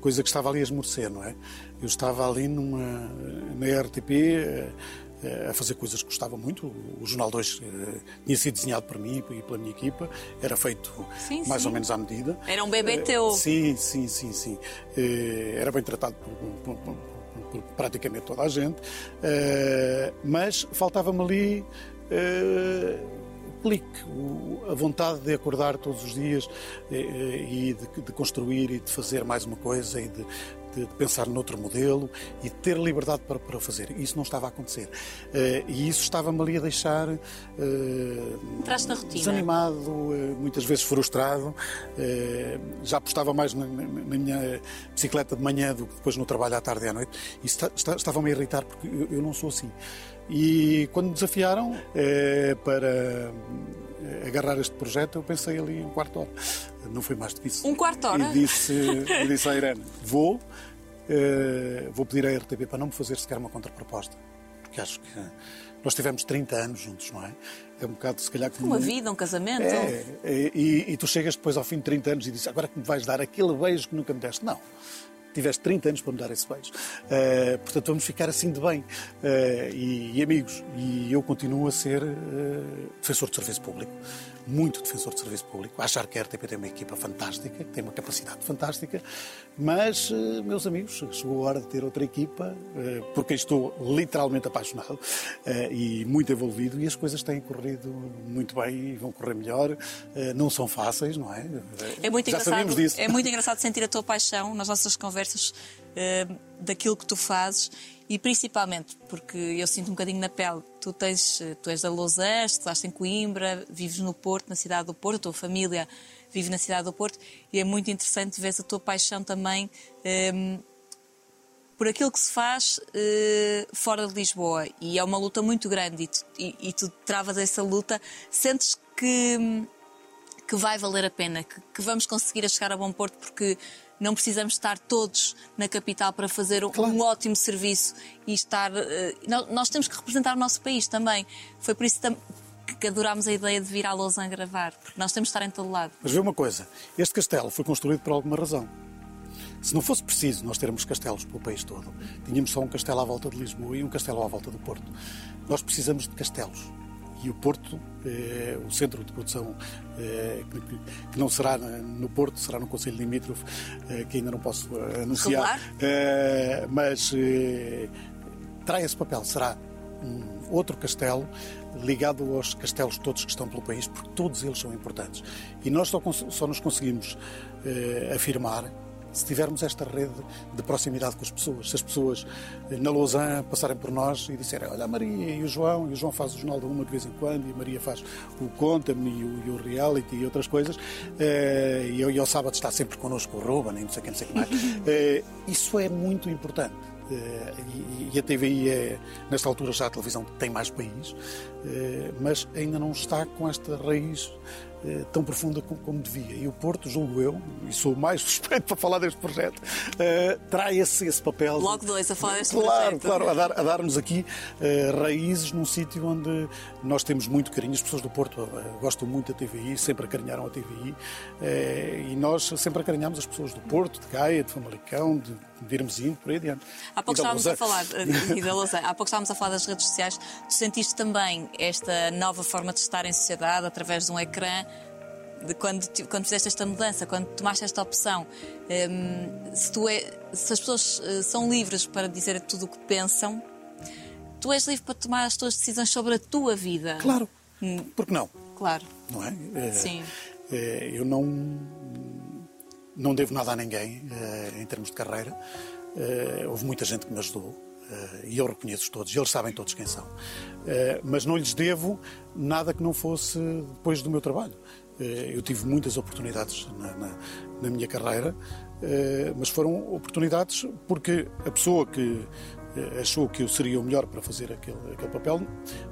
coisa que estava ali a esmorecer, não é? Eu estava ali numa, na RTP eh, a fazer coisas que gostava muito. O Jornal 2 eh, tinha sido desenhado por mim e pela minha equipa, era feito Sim, mais sim. ou menos à medida. Era um bebê Eh, teu. Sim, sim, sim, sim. Era bem tratado por, por- por- praticamente toda a gente, mas faltava-me ali o clique, a vontade de acordar todos os dias e de, de construir e de fazer mais uma coisa e de, de- pensar noutro modelo e de ter liberdade para, para fazer. Isso não estava a acontecer. Eh, e isso estava-me ali a deixar rotina. desanimado, eh, muitas vezes frustrado. Já apostava mais na, na- na minha bicicleta de manhã do que depois no trabalho à tarde e à noite. Isso estava-me a irritar porque eu, eu não sou assim. E quando me desafiaram para agarrar este projeto, eu pensei ali um quarto de hora. Não foi mais do que isso. Um quarto de hora? E disse, disse à Irene: vou, eh, vou pedir à RTP para não me fazer sequer uma contraproposta. Porque acho que nós tivemos 30 anos juntos, não é? É um bocado, se calhar, como Uma vida, um casamento. é, é, e, e tu chegas depois ao fim de 30 anos e dizes agora que me vais dar aquele beijo que nunca me deste. Não. Tiveste 30 anos para me dar esse beijo. Eh, portanto, vamos ficar assim de bem. Eh, e, e amigos. E eu continuo a ser eh, defensor de serviço público. Muito defensor de serviço público. Achar que a RTP tem uma equipa fantástica, que tem uma capacidade fantástica. Mas, eh, meus amigos, chegou a hora de ter outra equipa, eh, por quem estou literalmente apaixonado eh, e muito envolvido. E as coisas têm corrido muito bem e vão correr melhor. Não são fáceis, não é? É muito Já engraçado. sabemos disso. É muito engraçado sentir a tua paixão nas nossas conversas daquilo que tu fazes e principalmente porque eu sinto um bocadinho na pele, tu, tens, eh, tu és da Lausanne, estás em Coimbra, vives no Porto, na cidade do Porto, a tua família vive na cidade do Porto e é muito interessante ver a tua paixão também eh, por aquilo que se faz eh, fora de Lisboa. E é uma luta muito grande e tu, e, e tu travas essa luta, sentes que, que vai valer a pena, que, que vamos conseguir a chegar a bom porto porque não precisamos estar todos na capital para fazer um, um ótimo serviço e estar. eh, nós, temos que representar o nosso país também. Foi por isso que adorámos a ideia de vir à Lausanne gravar, porque nós temos de estar em todo lado. Mas vê uma coisa, este castelo foi construído por alguma razão. Se não fosse preciso nós termos castelos pelo país todo, tínhamos só um castelo à volta de Lisboa e um castelo à volta do Porto. Nós precisamos de castelos. E o Porto, eh, o centro de produção, eh, que, que- não será no Porto, será no Conselho Limítrofe, eh, que ainda não posso eh, anunciar. Eh, mas eh, terá esse papel. Será um outro castelo ligado aos castelos todos que estão pelo país, porque todos eles são importantes. E nós só, só nos conseguimos eh, afirmar se tivermos esta rede de proximidade com as pessoas. Se as pessoas eh, na Lausanne passarem por nós e disserem olha a Maria e o João, e o João faz o Jornal da Uma de vez em quando, e a Maria faz o Conta-me e o, e o Reality e outras coisas, eh, e, e ao sábado está sempre connosco o Ruben e não sei quem, não sei o que mais. Eh, isso é muito importante. E, e a TVI é, nesta altura, já a televisão tem mais país, mas ainda não está com esta raiz eh, tão profunda como, como devia. E o Porto, julgo eu, e sou o mais suspeito para falar deste projeto, eh, terá esse, esse papel. Logo dois a falar deste claro, projeto. Claro, dar, a dar-nos aqui eh, raízes num sítio onde nós temos muito carinho. As pessoas do Porto eh, gostam muito da TVI, sempre acarinharam a TVI eh, e nós sempre acarinhamos as pessoas do Porto, de Gaia, de Famalicão, de, de Irmezinho, por aí adiante. Há pouco estávamos a falar, eh, e da Lausanne, há pouco estávamos a falar das redes sociais. Tu sentiste também esta nova forma de estar em sociedade através de um ecrã? De quando, quando fizeste esta mudança, quando tomaste esta opção, Hum, se, tu é- se as pessoas eh, são livres para dizer tudo o que pensam, tu és livre para tomar as tuas decisões sobre a tua vida. Claro, porque não? Claro. Não é? Eh, Sim. eh, eu não, não devo nada a ninguém eh, em termos de carreira. Houve muita gente que me ajudou. E eu reconheço todos, eles sabem todos quem são. Mas não lhes devo nada que não fosse depois do meu trabalho. Eh, Eu tive muitas oportunidades na, na- na minha carreira, eh, mas foram oportunidades porque a pessoa que achou que eu seria o melhor para fazer aquele, aquele papel,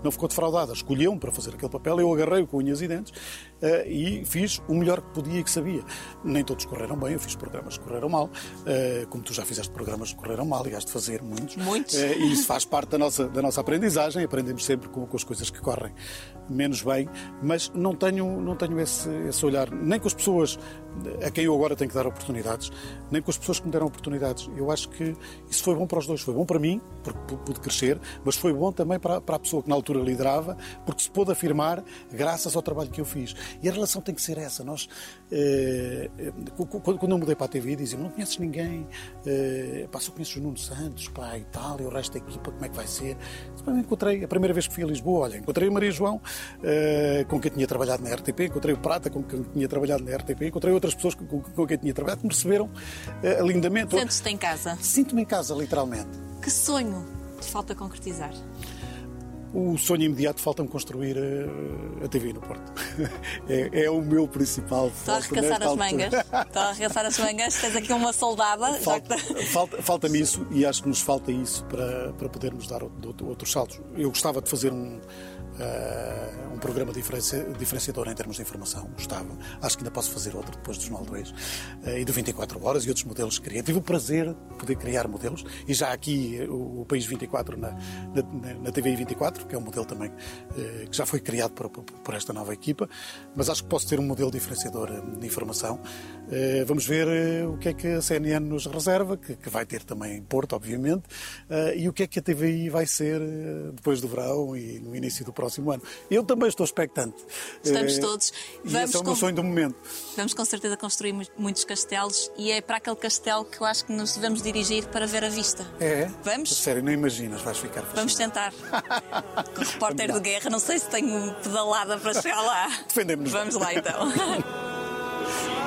não ficou defraudada. Escolheu-me para fazer aquele papel, eu agarrei-o com unhas e dentes eh, e fiz o melhor que podia e que sabia. Nem todos correram bem, eu fiz programas que correram mal, eh, como tu já fizeste programas que correram mal e has de fazer muitos. Muitos. Eh, e isso faz parte da nossa, da nossa aprendizagem, aprendemos sempre com, com as coisas que correm menos bem, mas não tenho, não tenho esse, esse olhar, nem com as pessoas a quem eu agora tenho que dar oportunidades, nem com as pessoas que me deram oportunidades. Eu acho que isso foi bom para os dois, foi bom para mim, porque pu- pude crescer, mas foi bom também para, para a pessoa que na altura liderava, porque se pôde afirmar graças ao trabalho que eu fiz. E a relação tem que ser essa. Nós, eh, eh, quando eu mudei para a TV, diziam: não conheces ninguém, eh, pá, só conheces o Nuno Santos, pá, e tal, e o resto da equipa, como é que vai ser? Disse, "Pá, Encontrei, a primeira vez que fui a Lisboa, olha, encontrei a Maria João, eh, com quem tinha trabalhado na RTP, encontrei o Prata, com quem tinha trabalhado na RTP, encontrei outras pessoas com, com- com quem tinha trabalhado, que me receberam eh, lindamente. Sentes-te em casa. Sinto-me em casa, literalmente. Que sonho te falta concretizar? O sonho imediato falta-me construir eh, a TV no Porto. É, é o meu principal Estou a arregaçar as mangas. Estou a arregaçar as mangas. Tens aqui uma soldada. Falta- que- falta- Falta-me isso e acho que nos falta isso para, para podermos dar outro- outros saltos. Eu gostava de fazer um, eh, um programa diferenci- diferenciador em termos de informação, gostava. Acho que ainda posso fazer outro depois do Jornal 2 eh, e do 24 Horas e outros modelos que queria. Tive o prazer de poder criar modelos e já aqui eh, o, o País 24 na, na, na TVI 24, que é um modelo também eh, que já foi criado por, por, por esta nova equipa, mas acho que posso ter um modelo diferenciador de informação. Vamos ver o que é que a CNN nos reserva, que, que vai ter também Porto, obviamente, e o que é que a TVI vai ser depois do verão e no início do próximo ano. Eu também estou expectante. Estamos Eh, todos. Vamos é o meu com- sonho do momento. Vamos com certeza construir mu- muitos castelos e é para aquele castelo que eu acho que nos devemos dirigir para ver a vista. É? Vamos? Sério, não imaginas, vais ficar Vamos fascinado. tentar. Com o repórter de guerra, não sei se tenho pedalada para chegar lá. Defendemos-nos. Vamos lá então.